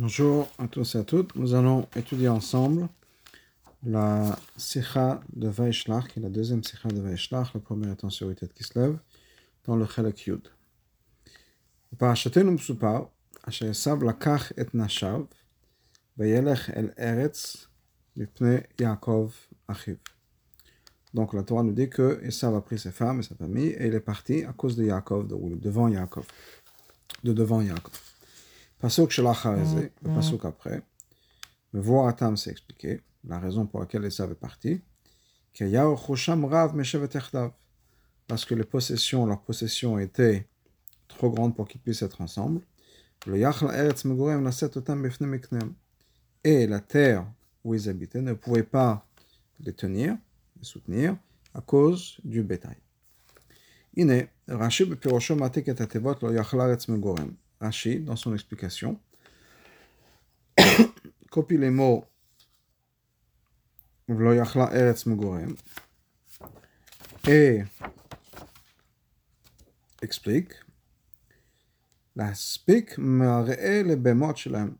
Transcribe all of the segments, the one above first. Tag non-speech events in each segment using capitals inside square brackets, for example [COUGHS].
Bonjour à tous et à toutes. Nous allons étudier ensemble la Sikha de Vaishlach, qui est la deuxième Sikha de Vaishlach, la première étant sur tête qui se lève, dans le Chelek Yud. פרשתנו מסופר, אשר עשיו לקח את נשיו, וילך אל ארץ מפני יעקב אחיו. Donc la Torah nous dit que Esav a pris ses femmes et sa famille et il est parti à cause de Yaakov, de, devant Yaakov. De devant Yaakov. Pasuk Shalachareze, le pasuk après, le Voratam s'est expliqué, la raison pour laquelle Esav est parti, Rav parce que les possessions, leurs possessions étaient trop grandes pour qu'ils puissent être ensemble. Et la terre où ils habitaient ne pouvait pas les tenir, les soutenir, à cause du bétail. Iné, Rachid Pirosho Matek Atevot lo yachla eretz megorem. Rashi, dans son explication, [COUGHS] copie les mots ולא יכלה ארץ מגורם et explique להספיק מראה לבהמות שלהם.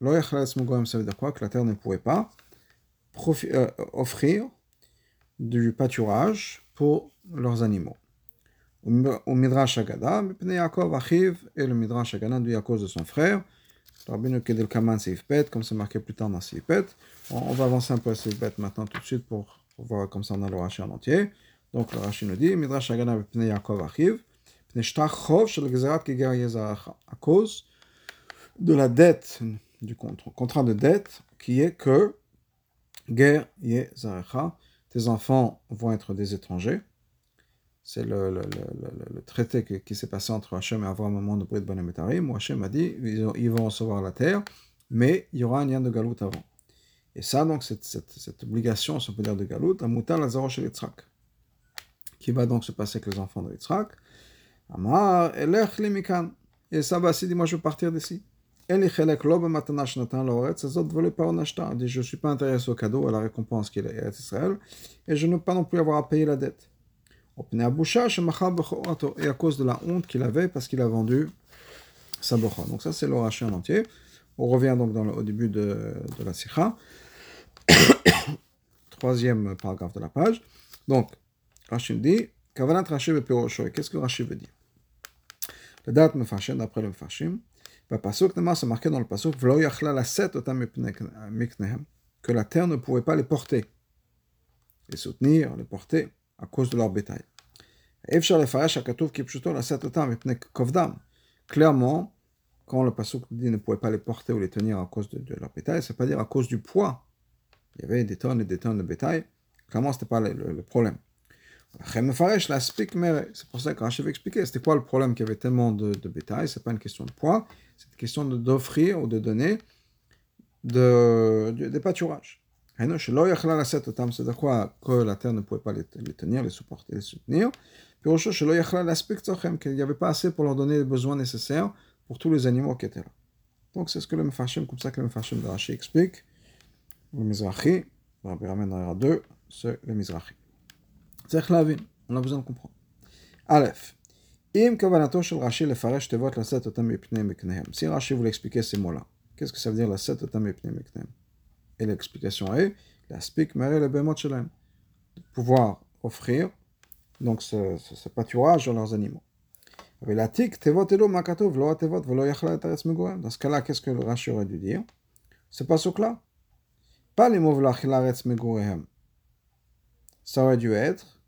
לא יכלה ארץ מגורם, ça veut dire quoi? Que la terre ne pouvait pas euh, offrir du pâturage pour leurs animaux. Au Midrash Agada, Mipnei Yaakov Achiv, et le Midrash Agada dit à cause de son frère. Kaman comme c'est marqué plus tard dans Seifpet. On va avancer un peu à Seifpet maintenant tout de suite pour, voir comme ça on a le Rashi en entier. Donc le Rashi nous dit, Midrash Agada Mipnei Yaakov Achiv, Mipnei Shtach Chov Shel Keger Yezaracha, à cause de la dette, du contrat de dette, qui est que Ger Yezaracha, tes enfants vont être des étrangers. C'est le, le, le, le, traité qui, s'est passé entre Hachem et Avram au moment de Brit Banemetarim, où Hachem a dit ils, vont recevoir la terre, mais il y aura un lien de Galout avant. Et ça, donc, cette, cette, obligation, si on peut dire, de Galout, a Mouta Lazaro chez Yitzhak, qui va donc se passer avec les enfants de Yitzhak. Amar, Elech Limikan. Et ça va, dit moi je veux partir d'ici. Je ne suis pas intéressé au cadeau, à la récompense qui est Israël, et je ne veux pas non plus avoir à payer la dette. Et à cause de la honte qu'il avait parce qu'il a vendu sa bocha. Donc ça c'est l'oraché en entier. On revient donc dans le, au début de, de la sikha. [COUGHS] Troisième paragraphe de la page. Donc, Rashi dit, Kavanat Rashi Qu'est-ce que Rashi veut dire? La date me d'après le Mefashim. Pasuk c'est marqué dans le Pasuk, que la terre ne pouvait pas les porter, les soutenir, les porter à cause de leur bétail. Clairement, quand le Pasuk dit ne pouvait pas les porter ou les tenir à cause de, leur bétail, ça veut pas dire à cause du poids. Il y avait des tonnes et des tonnes de bétail. Clairement, ce n'était pas le, le, le problème. C'est pour ça que Rachel va expliquer c'était quoi le problème qu'il y avait tellement de, bétail? Ce n'est pas une question de poids, c'est une question d'offrir ou de donner de, des pâturages. C'est-à-dire quoi la terre ne pouvait pas les, tenir, les supporter, les soutenir. Puis qu'il n'y avait pas assez pour leur donner les besoins nécessaires pour tous les animaux qui étaient là. Donc c'est ce que le Mefashim, comme ça que le Mefashim de Rashi explique. Le Mizrahi, Rabbi ramène dans 2, c'est le Mizrahi. C'est on a besoin de comprendre. Aleph. Si Rashi voulait expliquer ces mots-là, qu'est-ce que ça veut dire laset otam mipnei meknehem Et l'explication est l'aspik mere le bemot shelem. Pouvoir offrir donc ce, pâturage à leurs animaux. Dans ce cas-là, qu'est-ce que le Rashi aurait dû dire? Pas ce là Pas les mots v'lachilaretz megorehem. Ça aurait dû être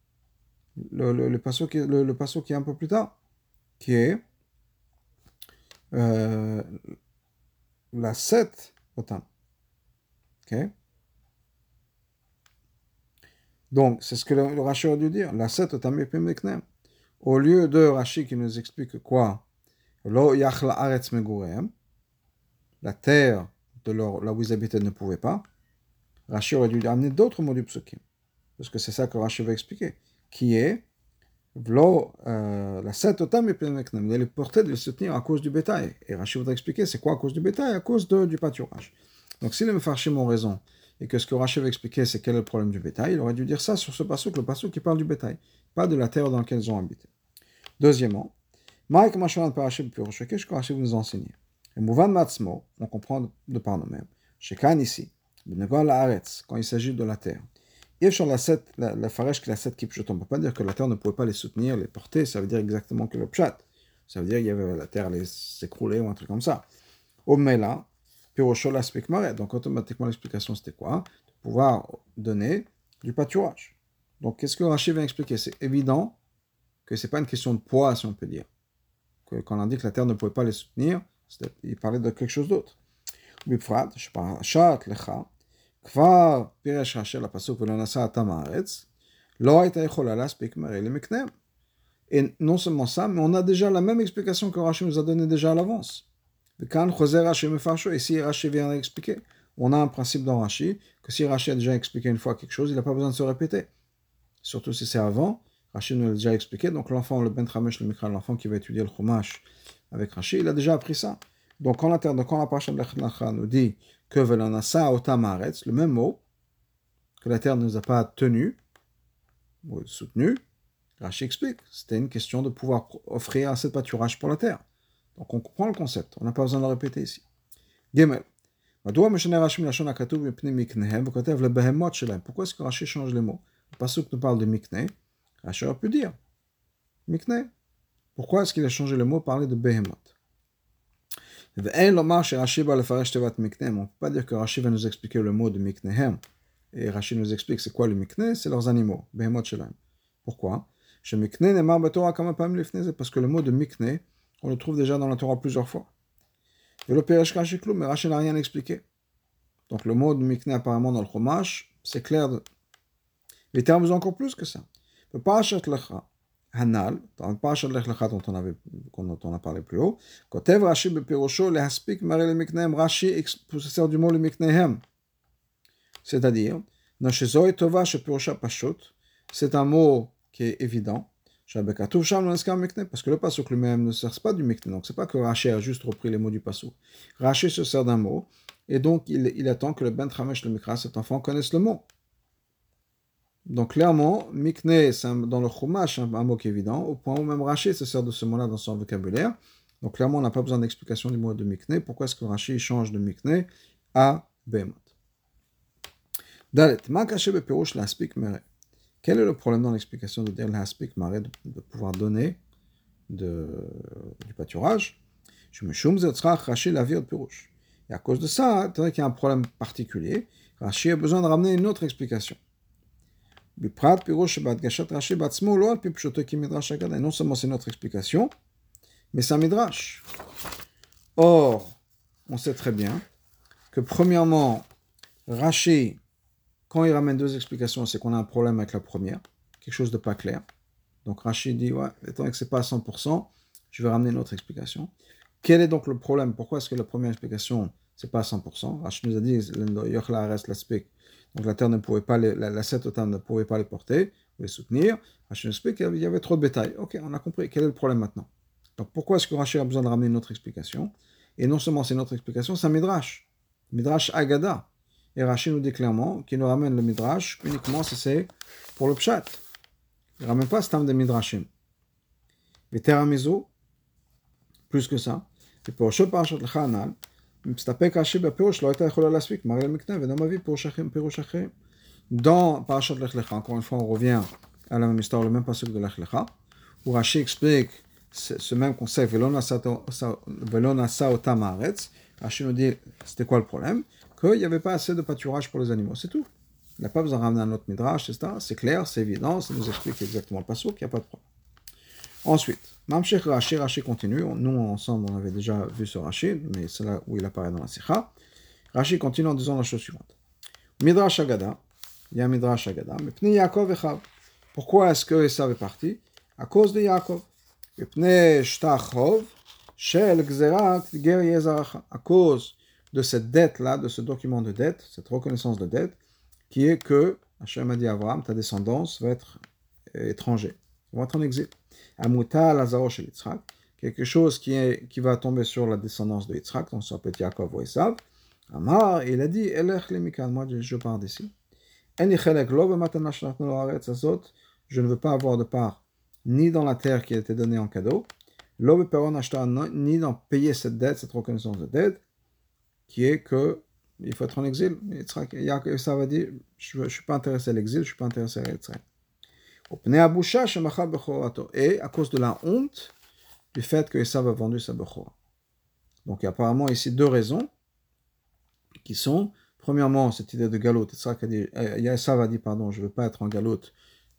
le, le, le, qui, est un peu plus tard, qui est euh, la 7 autant. Donc, c'est ce que le, le Rashi a dû dire. La 7 autant Au lieu de Rashi qui nous explique quoi? La terre de là où ils habitaient ne pouvait pas. Rashi aurait dû amener d'autres mots du psukim. Parce que c'est ça que Rashi va expliquer qui est Vlo, euh, la set otam et Elle est portée de le soutenir à cause du bétail. Et Rachid voudrait expliquer c'est quoi à cause du bétail? À cause du pâturage. Donc si les Mefarchim ont raison, et que ce que Rachid va expliquer c'est quel est le problème du bétail, il aurait dû dire ça sur ce passouk, le passouk qui parle du bétail, pas de la terre dans laquelle ils ont habité. Deuxièmement, Mike ce que Rachid vous nous enseigner. Et Mouvan Matzmo, on comprend de par nous-mêmes. Chez Khan ici, quand il s'agit de la terre. Et sur la, la, la farèche qui la 7 qui on ne peut pas dire que la terre ne pouvait pas les soutenir, les porter, ça veut dire exactement que le pshat. Ça veut dire avait la terre allait s'écrouler ou un truc comme ça. Au donc automatiquement, l'explication c'était quoi? De pouvoir donner du pâturage. Donc qu'est-ce que Rachid vient expliquer? C'est évident que c'est pas une question de poids, si on peut dire. Que, quand on indique que la terre ne pouvait pas les soutenir, il parlait de quelque chose d'autre. Bifrat, je Lecha, Kvar, le Et non seulement ça, mais on a déjà la même explication que Rachid nous a donnée déjà à l'avance. Et si Rashi vient expliquer, on a un principe dans Rashi, que si Rashi a déjà expliqué une fois quelque chose, il n'a pas besoin de se répéter. Surtout si c'est avant, Rashi nous l'a déjà expliqué, donc l'enfant, le Ben Tramesh, le Mikra, l'enfant qui va étudier le Chumash avec Rashi, il a déjà appris ça. Donc quand la, quand la nous dit que Velanasa le même mot, que la terre ne nous a pas tenu, ou soutenu, Rashi explique, c'était une question de pouvoir offrir assez de pâturage pour la terre. Donc on comprend le concept, on n'a pas besoin de le répéter ici. Gimel. Pourquoi est-ce que Rashi change les mots? Le passage nous parle de Mikne, Rashi aurait pu dire Mikne. Pourquoi est-ce qu'il a changé le mot parler de Behemoth on ne peut pas dire que Rashi va nous expliquer le mot de Miknehem. Et Rashi nous explique c'est quoi le Mikne C'est leurs animaux, Shalem. Pourquoi? Parce que le mot de Mikne, on le trouve déjà dans la Torah plusieurs fois. Et le Peresh Rashi mais Rashi n'a rien expliqué. Donc le mot de Mikne apparemment dans le Chumash, c'est clair. Les termes encore plus que ça. Parashat Lecha, Hanal, dans le Parashat Lech Lecha dont on, avait, dont on a parlé plus haut, Kotev Rashi Bepirosho Lehaspik Mare le Miknehem, Rashi possesseur du mot le Miknehem. C'est-à-dire, Noshezoi Tova Shepirosha Pashut, c'est un mot qui est évident. Parce que le pasuk lui-même ne sert pas du Mikne. Donc c'est pas que Rashi a juste repris les mots du pasuk. Rashi se sert d'un mot, et donc il, attend que le Ben Tramesh le Mikra, cet enfant, connaisse le mot. Donc clairement, mikne, dans le chumash un, mot qui est évident, au point où même Rashi se sert de ce mot-là dans son vocabulaire. Donc clairement, on n'a pas besoin d'explication du mot de mikne. Pourquoi est-ce que Rashi change de mikne à behemoth? Dalet, Quel est le problème dans l'explication de dire l'aspik mare, de, pouvoir donner du pâturage? Je me choum Rashi la vie de Et à cause de ça, il qu'il y a un problème particulier. Rashi a besoin de ramener une autre explication. Et non seulement c'est notre explication, mais c'est un midrash. Or, on sait très bien que premièrement, Rashi, quand il ramène deux explications, c'est qu'on a un problème avec la première, quelque chose de pas clair. Donc Rashi dit, ouais, étant que c'est pas à 100%, je vais ramener une autre explication. Quel est donc le problème? Pourquoi est-ce que la première explication, c'est pas à 100% Rashi nous a dit, donc la terre ne pouvait pas, les, la, la ne pouvait pas les porter, les soutenir. Rachid explique qu'il y avait trop de bétail. Ok, on a compris. Quel est le problème maintenant? Donc pourquoi est-ce que Rachid a besoin de ramener une autre explication? Et non seulement c'est une autre explication, c'est un midrash. Midrash Agada. Et Rachid nous dit clairement qu'il nous ramène le midrash uniquement si c'est pour le pshat. Il ne ramène pas ce terme de midrashim. Mais teramizo, plus que ça. Et pour Parashat Chanal, מסתפק רש"י בפירוש, לא הייתה יכולה להספיק, מראה למקנה, ואינו מביא פירוש אחרים, פירוש אחרים. Dans Parashat Lech Lecha, encore une fois, on revient à la même histoire, le même passage de Lech Lecha, où Rashi explique ce même concept, Velo nasa otam haaretz. Rashi nous dit, c'était quoi le problème Qu'il n'y avait pas assez de pâturage pour les animaux, c'est tout. Il n'a pas besoin de ramener un autre midrash, etc. C'est clair, c'est évident, ça nous explique exactement le passage, qu'il n'y a pas de problème. Ensuite, Mamshech Rashi, Rashi continue. Nous, ensemble, on avait déjà vu ce Rashi, mais c'est là où il apparaît dans la Sikha. Rashi continue en disant la chose suivante. Midrash Agada, il y a Midrash Agada, mais Pnei Yaakov Echav. Pourquoi est-ce que Esav est parti? À cause de Yaakov. Pnei Shtachov, Shel Gzerat Ger Yezaracha. À cause de cette dette-là, de ce document de dette, cette reconnaissance de dette, qui est que Hachem a dit à Abraham, ta descendance va être étranger, va être en exil. Amuta Lazaro chez Yitzhak, quelque chose qui, est, qui va tomber sur la descendance de Yitzhak, donc ça peut être Yaakov ou Esav. Amar, il a dit, Elech lemikan, moi je pars d'ici. Je ne veux pas avoir de part ni dans la terre qui a été donnée en cadeau, ni d'en payer cette dette, cette reconnaissance de dette, qui est que il faut être en exil. Ça va dire, je ne suis pas intéressé à l'exil, je ne suis pas intéressé à l'exil. Et à cause de la honte du fait que Esav a vendu sa Bechora. Donc il y a apparemment ici deux raisons qui sont, premièrement, cette idée de galoute. Esav a dit, pardon, je ne veux pas être en galoute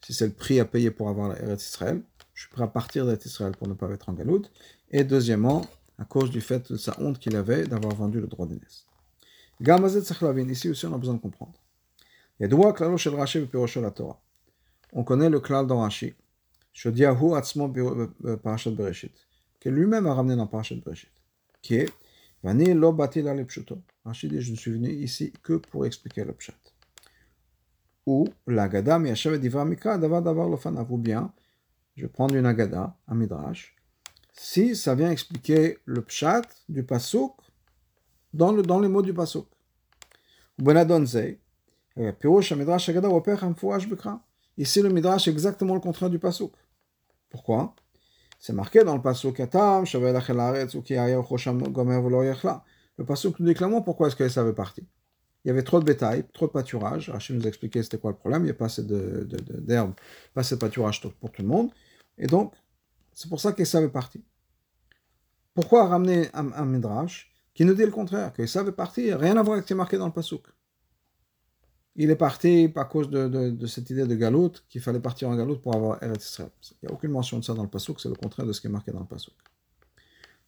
si c'est le prix à payer pour avoir la Israël. Je suis prêt à partir d'Eretz Israël pour ne pas être en galoute. Et deuxièmement, à cause du fait de sa honte qu'il avait d'avoir vendu le droit d'aînesse. Ici aussi, on a besoin de comprendre. Il y a la Torah on connaît le klal dans Rashi, Shodiahu Atzmo Parashat Bereshit, que lui-même a ramené dans Parashat Bereshit, qui est Vani lo bati la lepshuto. Rashi dit Je ne suis venu ici que pour expliquer le pshat. Ou l'agada miyashav divra mikra davar davar lofanav. Ou bien, je vais prendre une agada, un midrash, si ça vient expliquer le pshat du pasuk dans, le, dans les mots du pasuk. Bikra. Ici, le Midrash est exactement le contraire du Pasuk. Pourquoi? C'est marqué dans le Pasuk Le Pasuk nous dit clairement pourquoi est-ce que ça avait parti. Il y avait trop de bétail, trop de pâturage. Rachid nous a expliqué c'était quoi le problème. Il n'y a pas assez d'herbe, de, pas assez de pâturage pour tout le monde. Et donc, c'est pour ça que ça avait parti. Pourquoi ramener un, Midrash qui nous dit le contraire, que ça avait parti, rien à voir avec ce qui est marqué dans le Pasuk il est parti à cause de, cette idée de galoute, qu'il fallait partir en galoute pour avoir Eretz. Il n'y a aucune mention de ça dans le Pasuk, c'est le contraire de ce qui est marqué dans le Pasuk.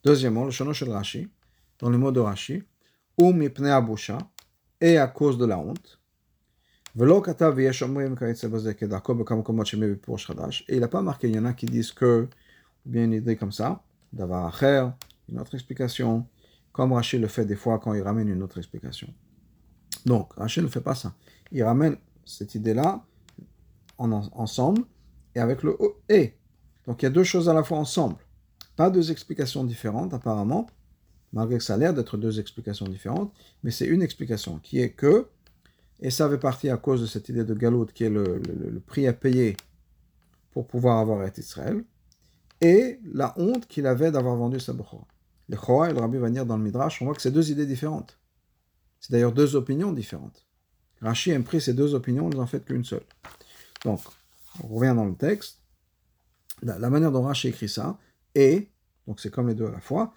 Deuxièmement, le Shanosh Rashi, dans le mot de Rashi, ou mipne abusha, et à cause de la honte. Et il n'a pas marqué, il y en a qui disent que, bien il dit comme ça, d'avoir acher, une autre explication, comme Rashi le fait des fois quand il ramène une autre explication. Donc, Rashi ne fait pas ça il ramène cette idée-là en, ensemble et avec le et. Donc il y a deux choses à la fois ensemble. Pas deux explications différentes apparemment, malgré que ça a l'air d'être deux explications différentes, mais c'est une explication qui est que, et ça fait partie à cause de cette idée de galoute qui est le, prix à payer pour pouvoir avoir été Israël, et la honte qu'il avait d'avoir vendu sa Bechora. Le Chora et le Rabbi va dire dans le Midrash, on voit que c'est deux idées différentes. C'est d'ailleurs deux opinions différentes. Rashi a pris ces deux opinions, ils n'en fait qu'une seule. Donc, on revient dans le texte. La, manière dont Rashi écrit ça est, donc c'est comme les deux à la fois,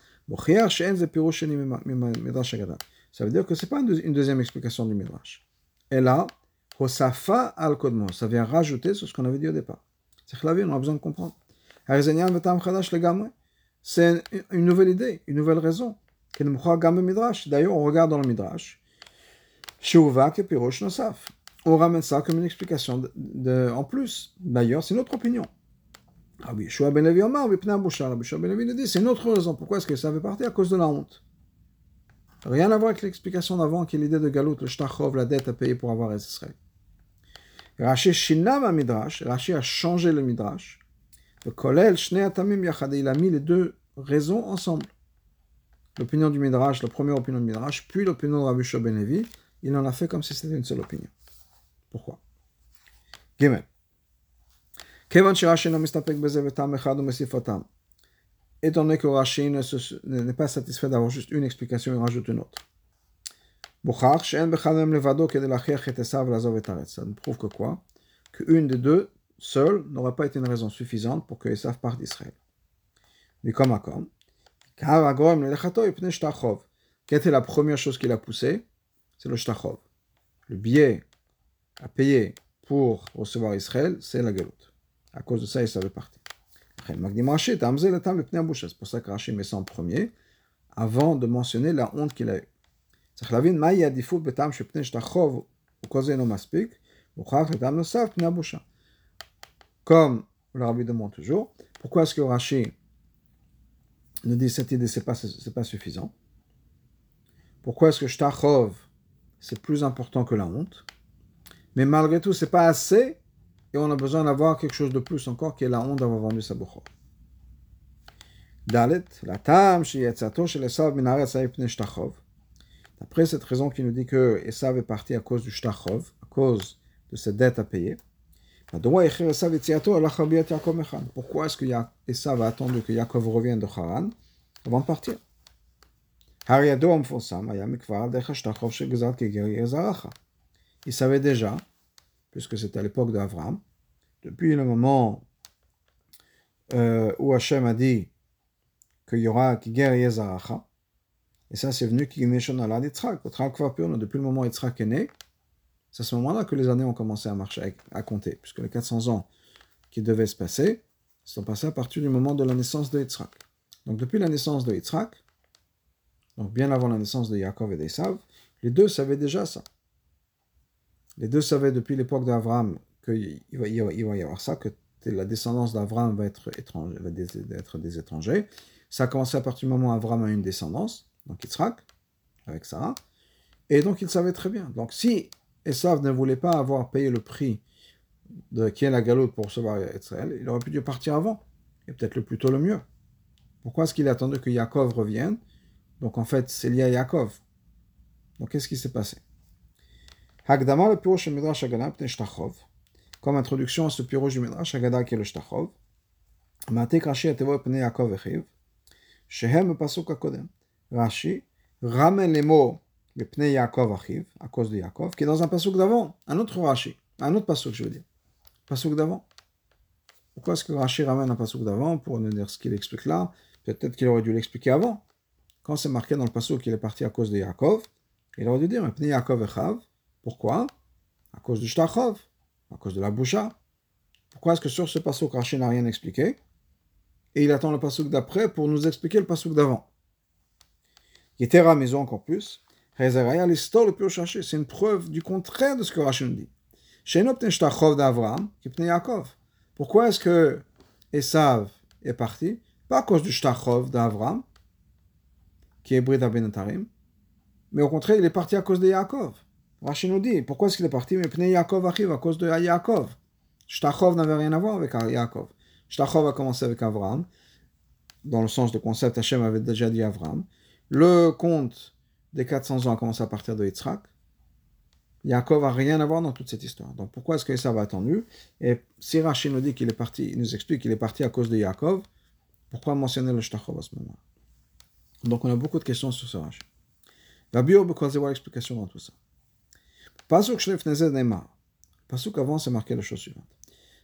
ça veut dire que ce n'est pas une deuxième explication du Midrash. Et là, ça vient rajouter sur ce qu'on avait dit au départ. C'est que on a besoin de comprendre. C'est une nouvelle idée, une nouvelle raison. D'ailleurs, on regarde dans le Midrash. On ramène ça comme une explication en plus. D'ailleurs, c'est notre opinion. Ben Levi Omar, Ben Levi dit, c'est une autre raison. Pourquoi est-ce que ça avait parti À cause de la honte. Rien à voir avec l'explication d'avant qui est l'idée de Galout, le Shtachov, la dette à payer pour avoir Israël. Rashi Shinam Midrash, a changé le Midrash. Le Kolel, Yachad, il a mis les deux raisons ensemble. L'opinion du Midrash, la première opinion du Midrash, puis l'opinion de Rabbi Ben Levi, il en a fait comme si c'était une seule opinion. Pourquoi? Gimel. Étant donné que Rashi n'est pas satisfait d'avoir juste une explication, il rajoute une autre. Ça nous prouve que quoi? Qu'une des deux, seule, n'aurait pas été une raison suffisante pour que Esav parte d'Israël. Mais comme à comme, quelle était la première chose qu'il a poussée? C'est le shtachov. Le billet à payer pour recevoir Israël, c'est la galoute. À cause de ça, il savait partir. C'est pour ça que Rashi met ça premier, avant de mentionner la honte qu'il a eue. Comme le rabbi demande toujours, pourquoi est-ce que Rashi nous dit cette idée, c'est pas, pas suffisant? Pourquoi est-ce que Shtachov c'est plus important que la honte? Mais malgré tout, c'est pas assez et on a besoin d'avoir quelque chose de plus encore qui est la honte d'avoir vendu sa bochor. Dalet, la D'après cette raison qui nous dit que Esav est parti à cause du shtachov, à cause de cette dette à payer. Pourquoi est-ce que Esav a attendu que Yaakov revienne de Haran avant de partir? Il savait déjà, puisque c'était à l'époque d'Avram, depuis le moment euh, où Hachem a dit qu'il y aura Kiger Yezaracha, et ça c'est venu qui Alad Yitzhak, depuis le moment où Yitzhak est né, c'est à ce moment-là que les années ont commencé à marcher, à compter, puisque les 400 ans qui devaient se passer sont passés à partir du moment de la naissance de Yitzhak. Donc depuis la naissance de Yitzhak, donc bien avant la naissance de Yaakov et d'Esav, les deux savaient déjà ça. Les deux savaient depuis l'époque d'Abraham qu'il va, y avoir ça, que la descendance d'Abraham va, être, va être des étrangers. Ça a commencé à partir du moment où Abraham a une descendance, donc Yitzhak, avec Sarah. Et donc il savait très bien. Donc si Esav ne voulait pas avoir payé le prix de qui est la galoute pour recevoir Israël, il aurait pu partir avant, et peut-être le plus tôt le mieux. Pourquoi est-ce qu'il a attendu que Yaakov revienne? Donc en fait, c'est lié à Yaakov. Donc qu'est-ce qui s'est passé? Hagdama le pirosh Midrash Agada Shtachov. Comme introduction à ce pirosh du Midrash Agada qui est le Shtachov. Matek Rashi Atevo Pne Yaakov Echiv. Shehem Pasuk Akodem. Rashi ramène les mots le Pnei Yaakov Achiv, à cause de Yaakov, qui est dans un pasuk d'avant, un autre Rashi, un autre pasuk, je veux dire. Pasuk d'avant. Pourquoi est-ce que Rashi ramène un pasuk d'avant pour nous dire ce qu'il explique là? Peut-être qu'il aurait dû l'expliquer avant. Quand c'est marqué dans le pasuk qu'il est parti à cause de Yaakov, il aurait dû dire Pnei Yaakov Echav. Pourquoi? À cause du Shtachov, à cause de la boucha. Pourquoi est-ce que sur ce pasuk, Rashi n'a rien expliqué? Et il attend le pasuk d'après pour nous expliquer le pasuk d'avant. Yetera, mais encore plus, c'est une preuve du contraire de ce que Rachel dit. Pourquoi est-ce que Esav est parti? Pas à cause du Shtachov d'Avram, qui est Brit Abenatarim, mais au contraire, il est parti à cause de Yaakov. Rachel nous dit, pourquoi est-ce qu'il est parti? Mais Pnei Yaakov arrive à cause de Yaakov. Shtachov n'avait rien à voir avec Yaakov. Shtachov a commencé avec Avram, dans le sens de concept, Hachem avait déjà dit Avram. Le conte des 400 ans a commencé à partir de Yitzhak. Yaakov n'a rien à voir dans toute cette histoire. Donc pourquoi est-ce que ça va attendu? Et si Rachid nous dit qu'il est parti, il nous explique qu'il est parti à cause de Yaakov, pourquoi mentionner le Shtachov à ce moment Donc on a beaucoup de questions sur ce Rachid. La bio, c'est voir l'explication dans tout ça. Pasuk Shlef Nezed Neymar. Pasuk avant, c'est marqué la chose suivante.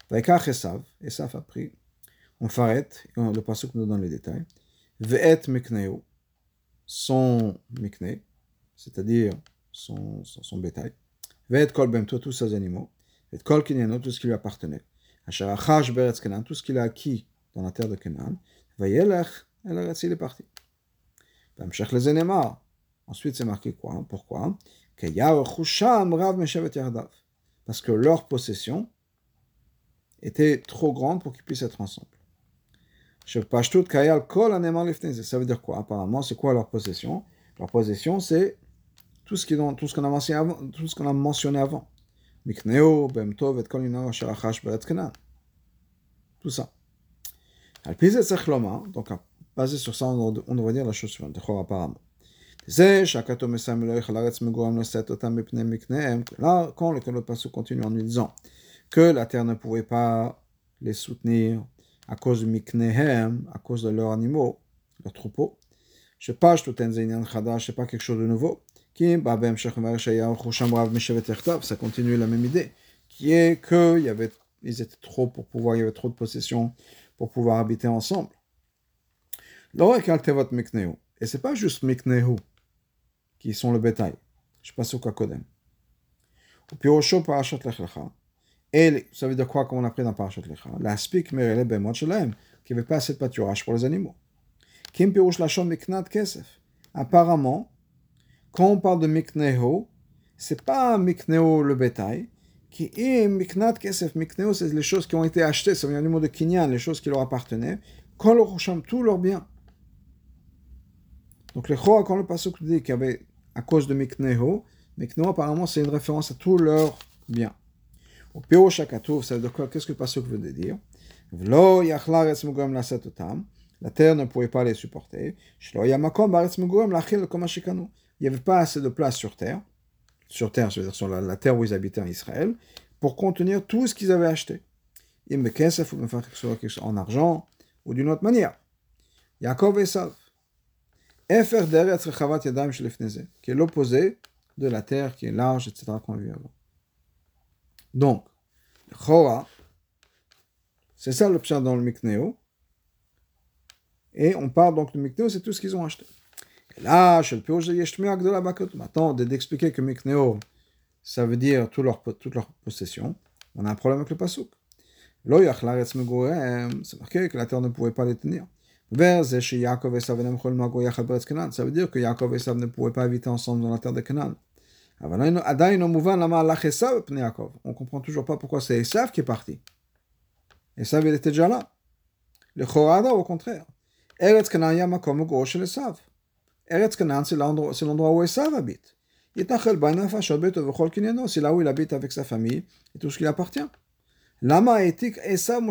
Vaikach Esav, Esav a pris, on faret, le Pasuk nous donne les détails. Ve'et Mekneu, son mikne, c'est-à-dire son, son, son, bétail, Ve'et kol bemto, tous ses animaux, et kol kinyano, tout ce qui lui appartenait, Hacharachash beretz kenan, tout ce qu'il a acquis dans la terre de Kenan, Vayelech, el eretz, il est parti. Vamshech le zenemar. Ensuite, c'est marqué quoi Pourquoi? Rav meshavet yardav. Parce que leur possession était trop grande pour qu'ils puissent être ensemble. Ça veut dire quoi? Apparemment, c'est quoi leur possession? Leur possession, c'est tout ce qu'on a mentionné avant. Tout ce qu'on a mentionné avant. Tout ça. Donc, basé sur ça, on devrait dire la chose suivante. Apparemment. Là, quand le passage continue en nous disant que la terre ne pouvait pas les soutenir à cause de Miknehem, à cause de leurs animaux, leurs troupeaux. Je je sais pas quelque chose de nouveau. Ça continue la même idée, qui est que y avait, ils étaient trop pour pouvoir, il y avait trop de possessions pour pouvoir habiter ensemble. Et c'est pas juste Miknehu qui sont le bétail. Je passe au Kakodem. Et ça veut dire quoi, comme on a appris dans Parashat Lecha L'aspik merele bemot shalem, qui avait pas assez de pâturage pour les animaux. Kim pirouche lachon miknat kesef. Apparemment, quand on parle de mikneho, c'est pas mikneho le bétail, qui est miknat kesef. Mikneho, c'est les choses qui ont été achetées, c'est un animal de kinyan, les choses qui leur appartenaient. Quand le tout leur bien. Donc le Choa, quand le Pasuk dit qu'il y avait, à cause de mikneho, mikneho apparemment c'est une référence à tout leur bien. Qu'est-ce que le Pasuk veut dire? La terre ne pouvait pas les supporter. Il n'y avait pas assez de place sur terre. Sur terre, je veux dire sur la, terre où ils habitaient en Israël, pour contenir tout ce qu'ils avaient acheté. Im bekesef ou en argent ou d'une autre manière. Yaakov et shelifneze, qui est l'opposé de la terre qui est large, etc. qu'on vu avant. Donc, Chora, c'est ça le pshat dans le Mikneo. Et on parle donc de Mikneo, c'est tout ce qu'ils ont acheté. Et là, chez le maintenant, d'expliquer que Mikneo, ça veut dire toute leur possession, on a un problème avec le Pasuk. C'est marqué que la terre ne pouvait pas les tenir. Ça veut dire que Yaakov et Esav ne pouvaient pas habiter ensemble dans la terre de Canaan. On comprend toujours pas pourquoi c'est Esav qui est parti. Esav, il était déjà là. Le Chorada, au contraire. Eretz c'est l'endroit où Esav habite. C'est là où il habite avec sa famille et tout ce qui lui appartient. Lama etik Esav.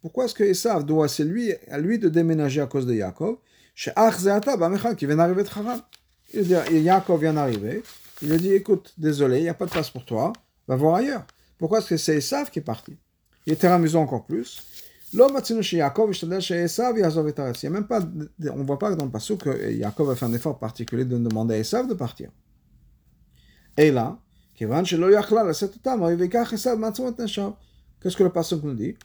Pourquoi est-ce que Esav doit, c'est lui, à lui de déménager à cause de Yaakov Chez Ach qui. Il vient d'arriver. Il lui dit, écoute, désolé, il n'y a pas de place pour toi, va voir ailleurs. Pourquoi est-ce que c'est Esav qui est parti? Il était amusant encore plus. L'homme a même pas, on ne voit pas dans le passage que Yaakov a fait un effort particulier de demander à Esav de partir. Et là, Qu'est-ce que le passage nous dit?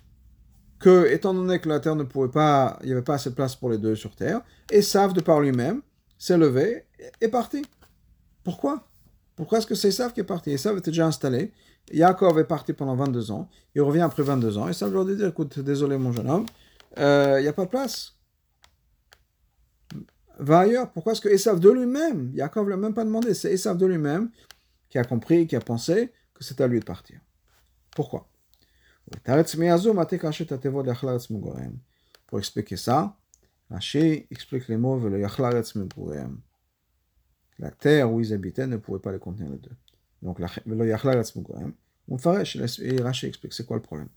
Que, étant donné que la terre ne pouvait pas, il n'y avait pas assez de place pour les deux sur terre, Esav, de par lui-même, s'est levé et est parti. Pourquoi? Pourquoi est-ce que c'est Esav qui est parti? Esav était déjà installé. Yaakov est parti pendant 22 ans. Il revient après 22 ans. Ça leur dit écoute, désolé mon jeune homme, euh, il n'y a pas de place. Va ailleurs. Pourquoi est-ce que Esav de lui-même, Yaakov ne l'a même pas demandé, c'est Esav de lui-même qui a compris, qui a pensé que c'est à lui de partir. Pourquoi? Pour expliquer ça, Rashi explique les mots La terre où ils habitaient ne pouvait pas les contenir les deux. Donc, on et Rashi explique c'est quoi le problème?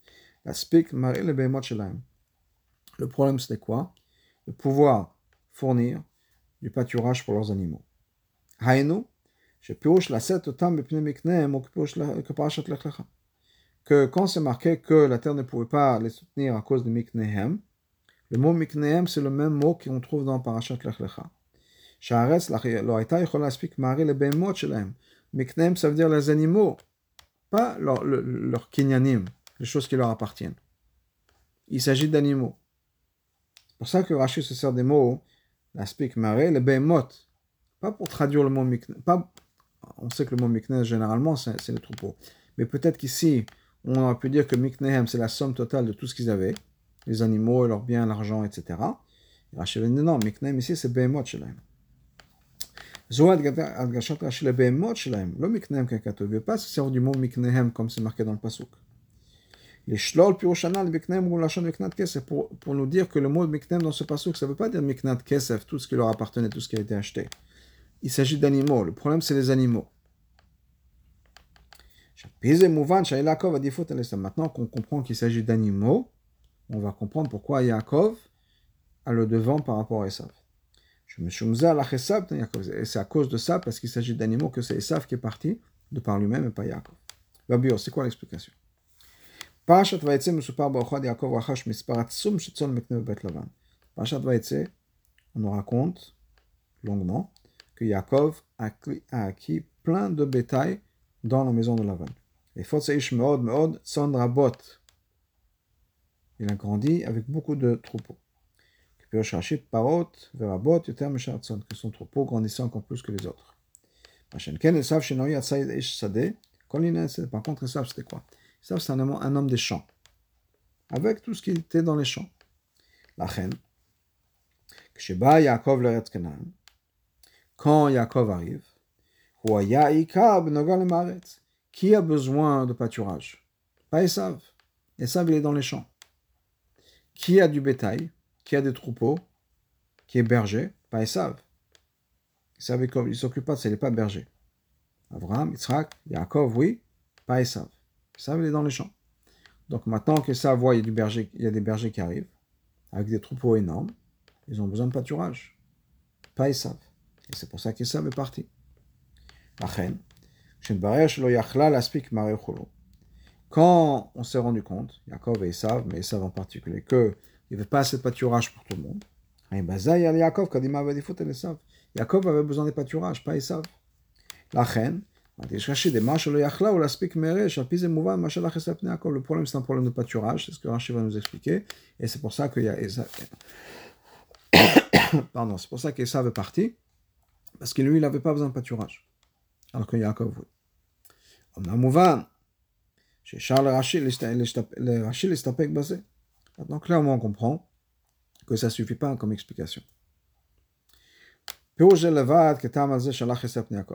Le problème c'était quoi? De pouvoir fournir du pâturage pour leurs animaux. Que quand c'est marqué que la terre ne pouvait pas les soutenir à cause de Miknehem, le mot Miknehem c'est le même mot qu'on trouve dans Parashat Lech Lecha. Miknehem ça veut dire les animaux, pas leurs leur, kinyanim, les choses qui leur appartiennent. Il s'agit d'animaux. C'est pour ça que Rashi se sert des mots, l'aspect maré, le behemot, pas pour traduire le mot Miknehem, pas on sait que le mot Miknes, généralement, c'est le troupeau. Mais peut-être qu'ici, on aurait pu dire que Miknehem, c'est la somme totale de tout ce qu'ils avaient, les animaux, leurs biens, l'argent, etc. Et Rachel dit non, Miknehem ici, c'est Behemot Behemot Shelaim, le Miknehem Kakato, ne veut pas se servir du mot Miknehem comme c'est marqué dans le Pasuk. Les Shlol Piroshanal Miknehem ou Lachon Miknat Kesef, pour, pour nous dire que le mot Miknehem dans ce Pasuk, ça ne veut pas dire Miknat Kesef, tout ce qui leur appartenait, tout ce qui a été acheté il s'agit d'animaux. Le problème, c'est les animaux. Maintenant qu'on comprend qu'il s'agit d'animaux, on va comprendre pourquoi Yaakov a le devant par rapport à Esav. Et c'est à cause de ça, parce qu'il s'agit d'animaux, que c'est Esav qui est parti de par lui-même et pas Yaakov. Babio, c'est quoi l'explication? Parashat Vaïtse, on nous raconte longuement que Yaakov a acquis plein de bétail dans la maison de Lavan. Et Il a grandi avec beaucoup de troupeaux. Que son troupeau grandissait encore plus que les autres. Par contre, Esav, c'était quoi? Esav, c'est un, un homme des champs. Avec tout ce qui était dans les champs. La reine. Quand Yaakov arrive, qui a besoin de pâturage? Pas Esav. Esav, il est dans les champs. Qui a du bétail? qui a des troupeaux, qui est berger, ben, pas Esav. Esav est comme, il s'occupe pas, ce n'est pas berger. Abraham, Yitzhak, Yaakov, oui, pas Esav. Esav, il est dans les champs. Donc maintenant que ça voit, il y, a du berger, il y a des bergers qui arrivent, avec des troupeaux énormes, ils ont besoin de pâturage. Ben, pas Esav. Et c'est pour ça qu'Esav est parti. Quand on s'est rendu compte, Yaakov et Esav, mais Esav en particulier, que qu'il n'y avait pas assez de pâturage pour tout le monde, Yaakov avait besoin des pâturages, pas Esav. La reine, le problème, c'est un problème de pâturage, c'est ce que Rashi va nous expliquer, et c'est pour ça qu'il y a [COUGHS] Pardon, c'est pour ça qu'Esav est parti, parce que lui, il n'avait pas besoin de pâturage, alors que Yaakov, oui. Maintenant, clairement, on comprend que ça ne suffit pas comme explication.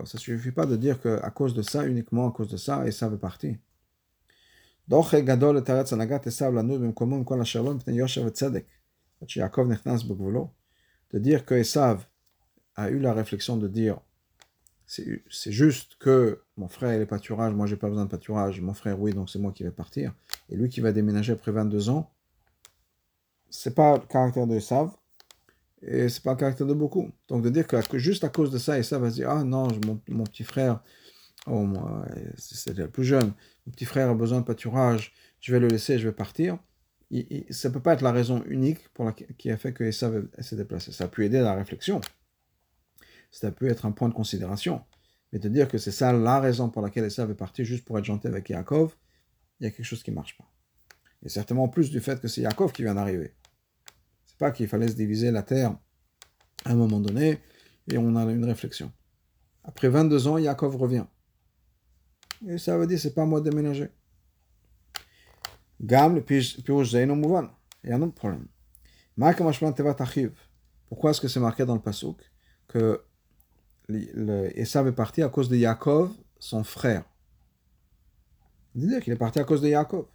Ça ne suffit pas de dire qu'à cause de ça, uniquement à cause de ça, et ça veut partir. De dire que Esav a eu la réflexion de dire c'est juste que mon frère il est pâturage, moi j'ai pas besoin de pâturage, mon frère oui, donc c'est moi qui vais partir, et lui qui va déménager après 22 ans, c'est pas le caractère de Esav, et c'est pas le caractère de beaucoup. Donc de dire que, juste à cause de ça, Esav va se dire, ah non, mon, petit frère, oh, c'est le plus jeune, mon petit frère a besoin de pâturage, je vais le laisser, je vais partir. ça peut pas être la raison unique pour la, qui a fait que Esav s'est déplacé. Ça a pu aider à la réflexion ça peut être un point de considération. Mais de dire que c'est ça la raison pour laquelle Esav est parti juste pour être gentil avec Yaakov, il y a quelque chose qui marche pas. Et certainement plus du fait que c'est Yaakov qui vient d'arriver. Pas qu'il fallait se diviser la terre à un moment donné et on a une réflexion. Après 22 ans, Yaakov revient. Et ça veut dire c'est pas moi de déménager. Gam, Zaino Mouvan. Il y a un autre problème. Pourquoi est-ce que c'est marqué dans le Pasuk que Esav est parti à cause de Yaakov, son frère? dire qu'il est parti à cause de Yaakov.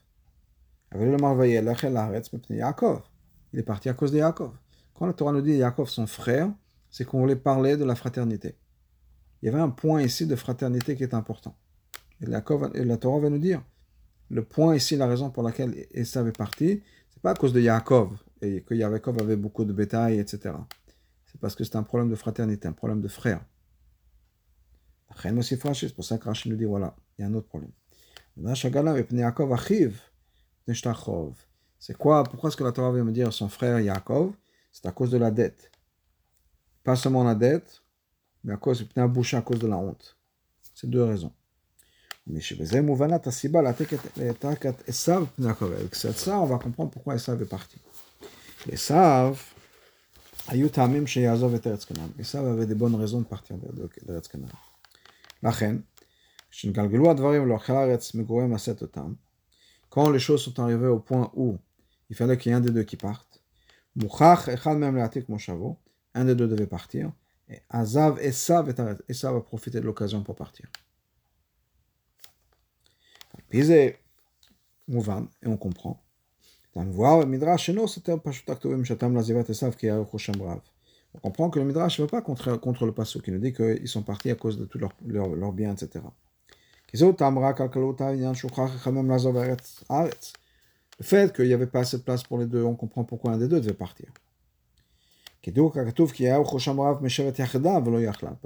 Il est parti à cause de Yaakov. Quand la Torah nous dit Yaakov, son frère, c'est qu'on voulait parler de la fraternité. Il y avait un point ici de fraternité qui est important. Et, la Torah va nous dire le point ici, la raison pour laquelle Esav est parti, c'est pas à cause de Yaakov et que Yaakov avait beaucoup de bétail, etc. C'est parce que c'est un problème de fraternité, un problème de frère. C'est pour ça que Rachid nous dit voilà, il y a un autre problème. C'est quoi Pourquoi est-ce que la Torah vient me dire son frère Yaakov C'est à cause de la dette? Pas seulement la dette, mais à cause de bouché à cause de la honte. C'est deux raisons. Mais chez Avec ça, on va comprendre pourquoi Esav est parti. Esav, Esav avait des bonnes raisons de partir. Quand les choses sont arrivées au point où il fallait qu'il y ait un des deux qui parte, un des deux devait partir, et Azav et Sav a profité de l'occasion pour partir. Et on comprend. On comprend que le Midrash ne va pas contre, le Passo, qui nous dit qu'ils sont partis à cause de tous leurs leur, leur biens, etc. Le fait qu'il n'y avait pas assez de place pour les deux, on comprend pourquoi un des deux devait partir. Parce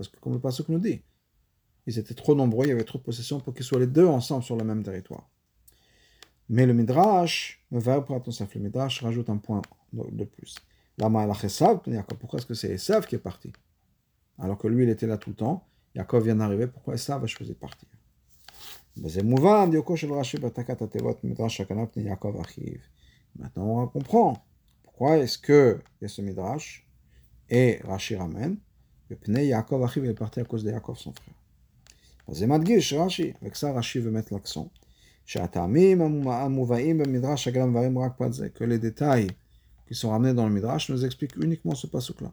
que comme le Pasuk nous dit, ils étaient trop nombreux, il y avait trop de possessions pour qu'ils soient les deux ensemble sur le même territoire. Mais le Midrash, le Midrash rajoute un point de plus. Pourquoi est-ce que c'est Esav qui est parti? Alors que lui, il était là tout le temps. Yaakov vient d'arriver, pourquoi Esav a choisi de partir? Maintenant, on comprend pourquoi est-ce que il y a ce midrash et Rashi ramène le pnei Yaakov Achiv est parti à cause de Yaakov son frère. Avec ça, Rashi veut mettre l'accent. Que les détails qui sont ramenés dans le Midrash nous expliquent uniquement ce pasuk-là.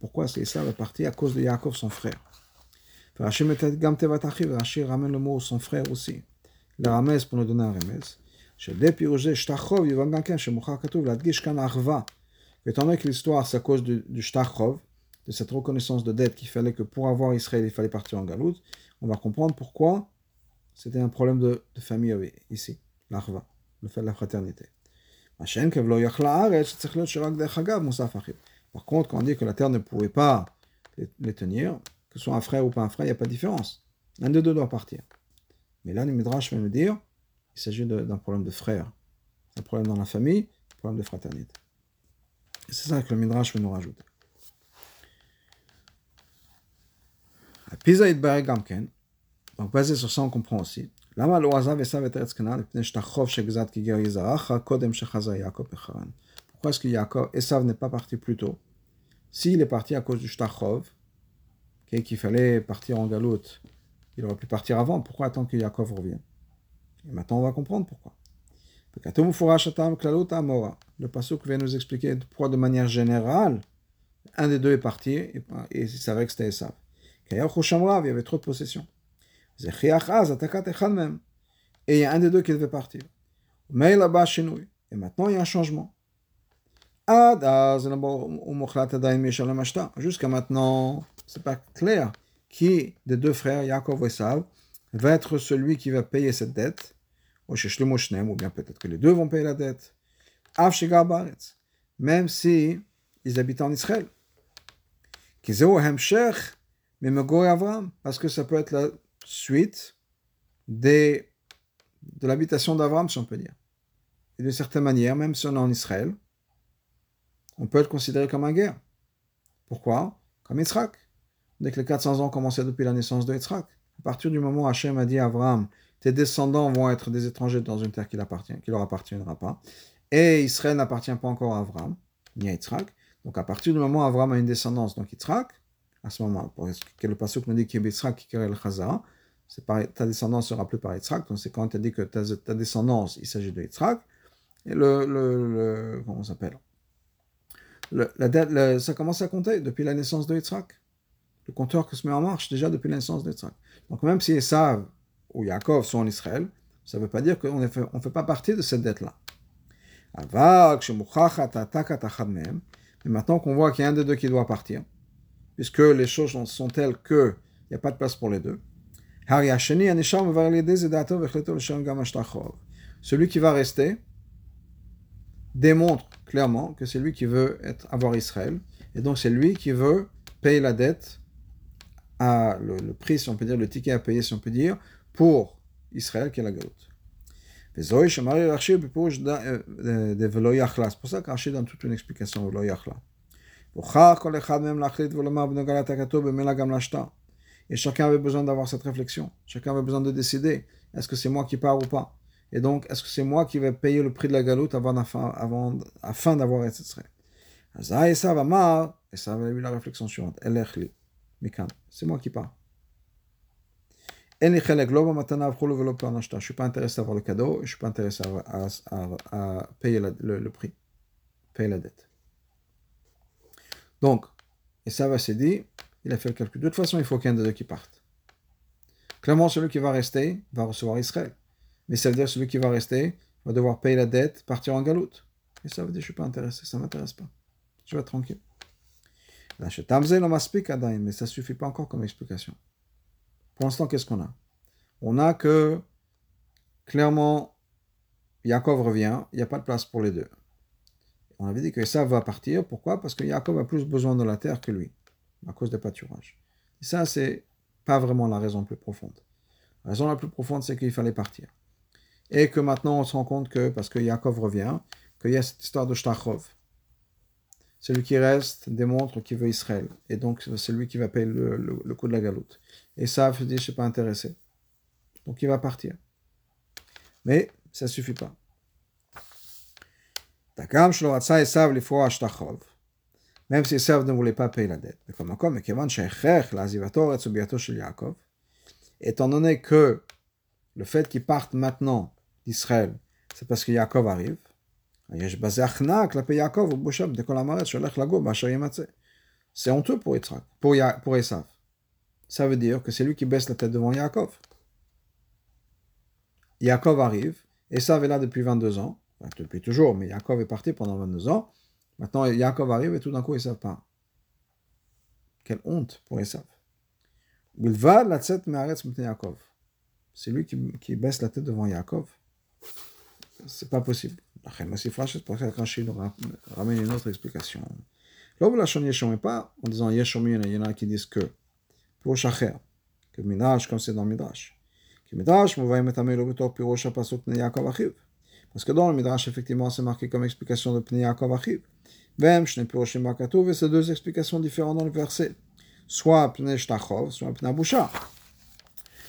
Pourquoi c'est Esav est parti à cause de Yaakov son frère Rachid ramène le mot son frère aussi. Le pour nous donner un. Étant donné que l'histoire, c'est à cause du, du de cette reconnaissance de dette qu'il fallait que pour avoir Israël, il fallait partir en on va comprendre pourquoi c'était un problème de, famille ici, l'arva, le fait de la fraternité. Par contre, quand on dit que la terre ne pouvait pas les tenir, ce soit un frère ou pas un frère, il n'y a pas de différence. Un des deux doit partir. Mais là, le Midrash va me dire il s'agit d'un problème de frère. un problème dans la famille, un problème de fraternité. C'est ça que le Midrash veut nous rajouter. Pisa Gamken, donc basé sur ça, on comprend aussi. Pourquoi est-ce que Yaakov, Esav n'est pas parti plus tôt? S'il est parti à cause du Shtachov, qu'il fallait partir en galoute, il aurait pu partir avant, pourquoi attendre que Yaakov revienne? Et maintenant on va comprendre pourquoi. Le pasuk vient nous expliquer pourquoi de manière générale, un des deux est parti et, il savait que c'était Esav. il y avait trop de possessions. Et il y a un des deux qui devait partir. Et maintenant, il y a un changement. Jusqu'à maintenant, c'est pas clair qui des deux frères, Yaakov et Esav, va être celui qui va payer cette dette. Ou bien peut-être que les deux vont payer la dette. Même si ils habitent en Israël. Parce que ça peut être la suite des, de l'habitation d'Abraham, si on peut dire. Et de certaine manière, même si on est en Israël, on peut le considérer comme un guerre. Pourquoi? Comme Yitzhak. Dès que les 400 ans commençaient depuis la naissance de Yitzhak. À partir du moment où Hachem a dit à Abraham, tes descendants vont être des étrangers dans une terre qui, appartient, leur appartiendra pas. Et Israël n'appartient pas encore à Abraham, ni à Yitzhak. Donc à partir du moment où Abraham a une descendance, donc Yitzhak, à ce moment, parce que le passage nous dit qu'il y a Yitzhak le Chazara, c'est ta descendance sera plus par Yitzhak, donc c'est quand as dit que ta, descendance, il s'agit de Yitzhak, et le, le, comment s'appelle? La date, ça commence à compter depuis la naissance de Yitzhak. Le compteur qui se met en marche déjà depuis la naissance de Yitzhak. Donc même si Esav ou Yaakov sont en Israël, ça ne veut pas dire qu'on ne fait, fait pas partie de cette dette-là. Mais maintenant qu'on voit qu'il y a un des deux qui doit partir, puisque les choses sont telles qu'il n'y a pas de place pour les deux, celui qui va rester démontre clairement que c'est lui qui veut être, avoir Israël, et donc c'est lui qui veut payer la dette, à le, prix, si on peut dire, le ticket à payer, si on peut dire, pour Israël, qui est la galoute. C'est pour ça qu'Archie donne toute une explication, et chacun avait besoin d'avoir cette réflexion. Chacun avait besoin de décider est-ce que c'est moi qui pars ou pas? Et donc, est-ce que c'est moi qui vais payer le prix de la galoute avant, avant, afin d'avoir etc. Et ça va mal. Et ça avait eu la réflexion suivante c'est moi qui pars. Je ne suis pas intéressé à avoir le cadeau, je ne suis pas intéressé à, payer le, prix, payer la dette. Donc, et ça va dire, il a fait le calcul. De toute façon, il faut qu'un des deux qui parte. Clairement, celui qui va rester va recevoir Israël. Mais ça veut dire celui qui va rester va devoir payer la dette, partir en galoute. Et ça veut dire je ne suis pas intéressé, ça ne m'intéresse pas. Je vais être tranquille. Mais ça ne suffit pas encore comme explication. Pour l'instant, qu'est-ce qu'on a? On a que, clairement, Yaakov revient, il n'y a pas de place pour les deux. On avait dit que ça va partir. Pourquoi? Parce que Yaakov a plus besoin de la terre que lui à cause des pâturages. Et ça, c'est pas vraiment la raison plus profonde. La raison la plus profonde, c'est qu'il fallait partir. Et que maintenant, on se rend compte que, parce que Yaakov revient, qu'il y a cette histoire de Shtachov. Celui qui reste démontre qu'il veut Israël. Et donc, c'est lui qui va payer le, le, coût de la galoute. Et ça, je dis, je ne suis pas intéressé. Donc, il va partir. Mais ça ne suffit pas. Shtachov même si Esav ne voulait pas payer la dette. Mais comme encore, mais étant donné que le fait qu'il parte maintenant d'Israël, c'est parce que Yaakov arrive, c'est honteux pour Yitzhak, pour, pour Esav. Ça veut dire que c'est lui qui baisse la tête devant Yaakov. Yaakov arrive, Esav est là depuis 22 ans, depuis toujours, mais Yaakov est parti pendant 22 ans, Maintenant, Yaakov arrive et tout d'un coup, savent pas. Quelle honte pour Esav. C'est lui qui, qui baisse la tête devant Yaakov. C'est pas possible. C'est pour ça que nous ramène une autre explication. Où la Yeshom pas en disant Yeshom, il y en a qui disent que pour Shacher, que Midrash, comme c'est dans Midrash, Parce que dans le Midrash, effectivement, c'est marqué comme explication de Pnei Yaakov Achiv. Vem, Shne Piroshim Makatov, et c'est deux explications différentes dans le verset. Soit Pnei soit Pnei.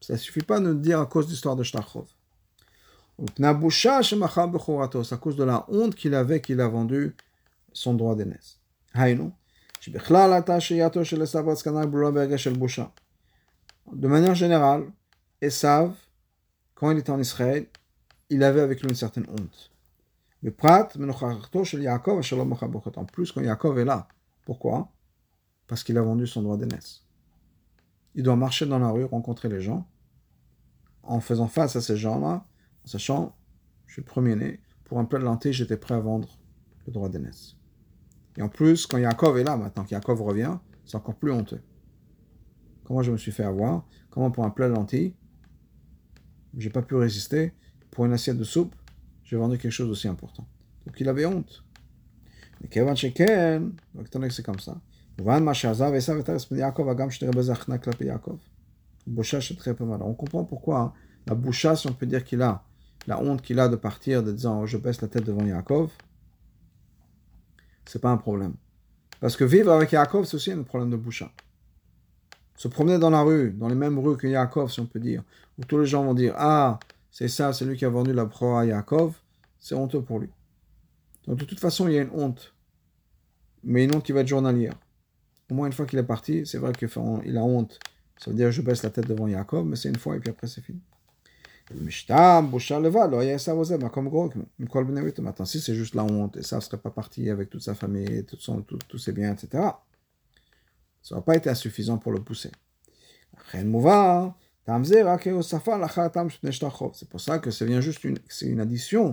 Ça suffit pas de nous dire à cause de l'histoire de Shtachov. C'est à cause de la honte qu'il avait qu'il a vendu son droit d'aînesse. De manière générale, Esav, quand il était en Israël, il avait avec lui une certaine honte. Prat, en plus quand Yaakov est là. Pourquoi? Parce qu'il a vendu son droit d'aînesse. Il doit marcher dans la rue, rencontrer les gens. En faisant face à ces gens-là, en sachant, je suis le premier-né, pour un plat de lentilles, j'étais prêt à vendre le droit d'aînesse. Et en plus, quand Yaakov est là, maintenant qu'Yaakov revient, c'est encore plus honteux. Comment je me suis fait avoir? Comment pour un plat de lentilles, j'ai pas pu résister? Pour une assiette de soupe, j'ai vendu quelque chose d'aussi important. Donc il avait honte. Mais Kevin Sheken, que c'est comme ça, on comprend pourquoi la boucha, si on peut dire qu'il a la honte qu'il a de partir de disant je baisse la tête devant Yaakov, c'est pas un problème. Parce que vivre avec Yaakov, c'est aussi un problème de boucha. Se promener dans la rue, dans les mêmes rues que Yaakov, si on peut dire, où tous les gens vont dire Ah, c'est ça, c'est lui qui a vendu la proie à Yaakov, c'est honteux pour lui. Donc de toute façon, il y a une honte. Mais une honte qui va être journalière. Au moins une fois qu'il est parti, c'est vrai qu'il a honte. Ça veut dire je baisse la tête devant Yaakov, mais c'est une fois et puis après c'est fini. Maintenant, si c'est juste la honte, et ça ne serait pas parti avec toute sa famille, tout son, tous ses biens, etc., ça n'aurait pas été insuffisant pour le pousser. C'est pour ça que c'est bien juste une, une addition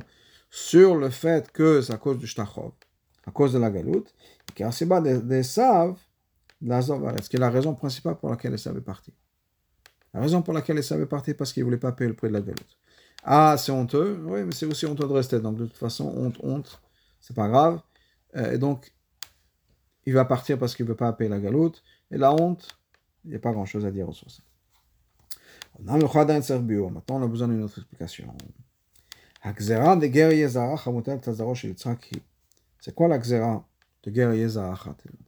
sur le fait que c'est à cause du shtachov, à cause de la galoute, car c'est pas des saves, ce qui est la raison principale pour laquelle les saves est parti. La raison pour laquelle il savait partir, parce qu'il ne voulait pas payer le prix de la galoute. Ah, c'est honteux. Oui, mais c'est aussi honteux de rester. Donc, de toute façon, honte, honte, c'est pas grave. Euh, et donc, il va partir parce qu'il ne veut pas payer la galoute. Et la honte, il n'y a pas grand-chose à dire sur ça. Maintenant, on a besoin d'une autre explication. C'est quoi la de guerre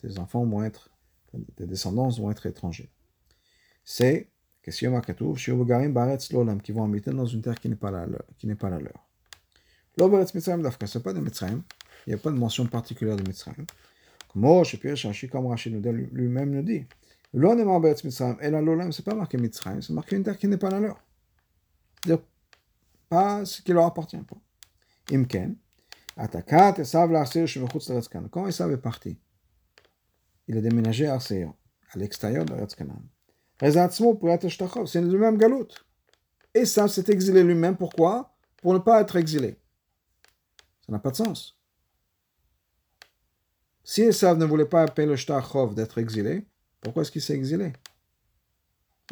Tes enfants vont être, tes descendants vont être étrangers. C'est qui vont habiter dans une terre qui n'est pas la leur. N'est pas la leur. Ce pas de Mitzrayim. Il n'y a pas de mention particulière de Mitzrayim. Comme comme Rachid lui-même nous dit. C'est pas marqué Mitzrayim, c'est marqué une terre qui n'est pas la leur. C'est-à-dire pas ce qui leur appartient pas. Imken. Atakat Esav l'Arseir Shemechutz L'Eretz Quand Esav est parti, il a déménagé à Arseir, à l'extérieur de Canaan. C'est le même galoute. Et ça, c'est exilé lui-même. Pourquoi? Pour ne pas être exilé. Ça n'a pas de sens. Si Esav ne voulait pas payer le Shtachov d'être exilé, pourquoi est-ce qu'il s'est exilé?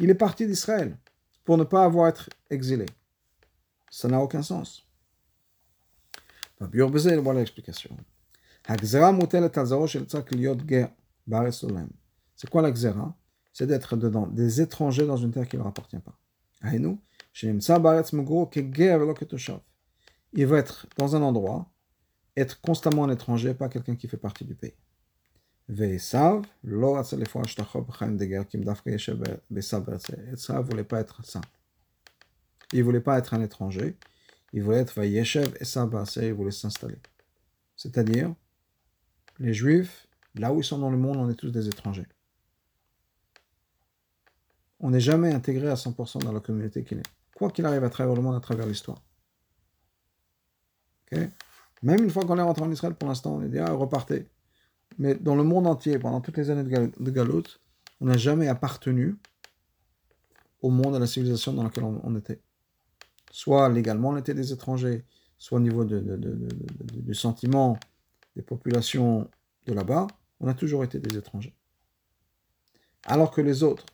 Il est parti d'Israël pour ne pas avoir été exilé. Ça n'a aucun sens. Voilà l'explication. C'est quoi la c'est d'être dedans, des étrangers dans une terre qui ne leur appartient pas. Il va être dans un endroit, être constamment un étranger, pas quelqu'un qui fait partie du pays. Esav voulait pas être ça. Il voulait pas être un étranger. Il voulait être Vayeshev il voulait s'installer. C'est-à-dire, les Juifs, là où ils sont dans le monde, on est tous des étrangers on n'est jamais intégré à 100% dans la communauté qu'il est. Quoi qu'il arrive à travers le monde, à travers l'histoire. Même une fois qu'on est rentré en Israël, pour l'instant, on est dit, ah, repartez. Mais dans le monde entier, pendant toutes les années de, Galoute, on n'a jamais appartenu au monde, à la civilisation dans laquelle on, était. soit légalement on était des étrangers, soit au niveau de, du sentiment des populations de là-bas, on a toujours été des étrangers. Alors que les autres,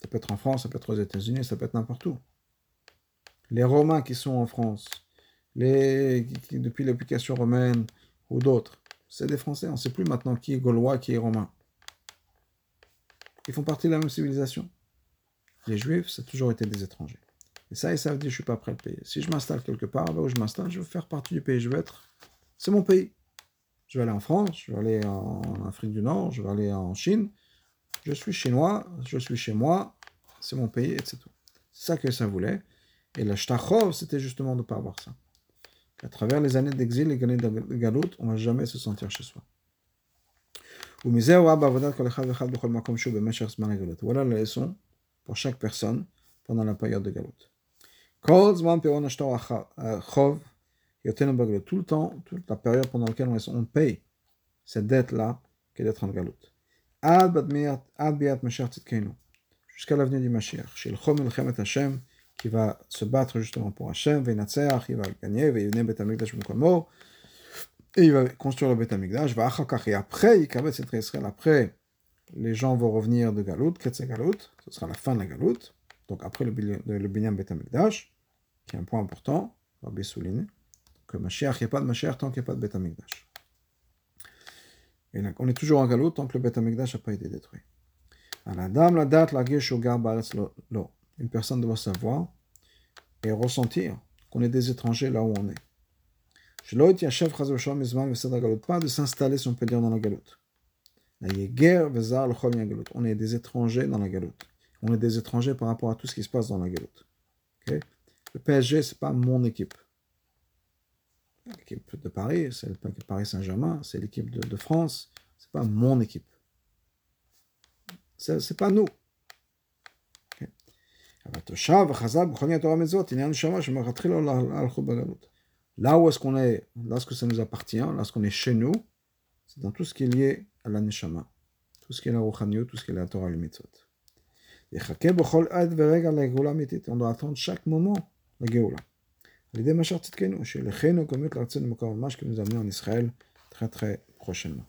ça peut être en France, ça peut être aux États-Unis, ça peut être n'importe où. Les Romains qui sont en France, depuis l'application romaine ou d'autres, c'est des Français. On ne sait plus maintenant qui est gaulois, qui est romain. Ils font partie de la même civilisation. Les Juifs, ça a toujours été des étrangers. Et ça, ils savent dire, je suis pas prêt à le payer. Si je m'installe quelque part, là où je m'installe, je veux faire partie du pays. Je veux être. C'est mon pays. Je vais aller en France, je vais aller en Afrique du Nord, je vais aller en Chine. Je suis chinois, je suis chez moi, c'est mon pays, et c'est ça que ça voulait. Et le shtachov, c'était justement de ne pas avoir ça. À travers les années d'exil et années de galoute, on ne va jamais se sentir chez soi. Voilà la leçon pour chaque personne pendant la période de galoute. Tout le temps, toute la période pendant laquelle on paye cette dette-là, qui est d'être en galoute. Jusqu'à l'avenir du Mashiach. Le qui va se battre justement pour Hashem, Venatseach, il va gagner, et il va construire le Bet Amigdash, va Achakach, et après, il va après, les gens vont revenir de Galout, Ketse Galout, ce sera la fin de la Galout, donc après le, le Bet Amigdash, qui est un point important, Rabbi souligne, que Mashiach, il n'y a pas de Mashiach tant qu'il n'y a pas de Bet Amigdash. Et là, on est toujours en Galout tant que le Bet Amigdash n'a pas été détruit. la date, la une personne doit savoir et ressentir qu'on est des étrangers là où on est. Je Pas de s'installer, si on peut dire, dans la galoute. On est des étrangers dans la galoute. On est des étrangers par rapport à tout ce qui se passe dans la galoute. Le PSG, ce n'est pas mon équipe. L'équipe de Paris, c'est le Paris Saint-Germain, c'est l'équipe de, de, France, c'est pas mon équipe. C'est pas nous. Là où est-ce qu'on est, lorsque ça nous appartient, lorsqu'on est chez nous, c'est dans tout ce qui est lié à la neshama, tout ce qui est la ruchaniut, tout ce qui est la Torah le mitzvot. On doit attendre chaque moment la Géoula. L'idée, ma chère Tzidkenu, chez le Cheno, comme le Lartzen, que nous amener en Israël très très prochainement.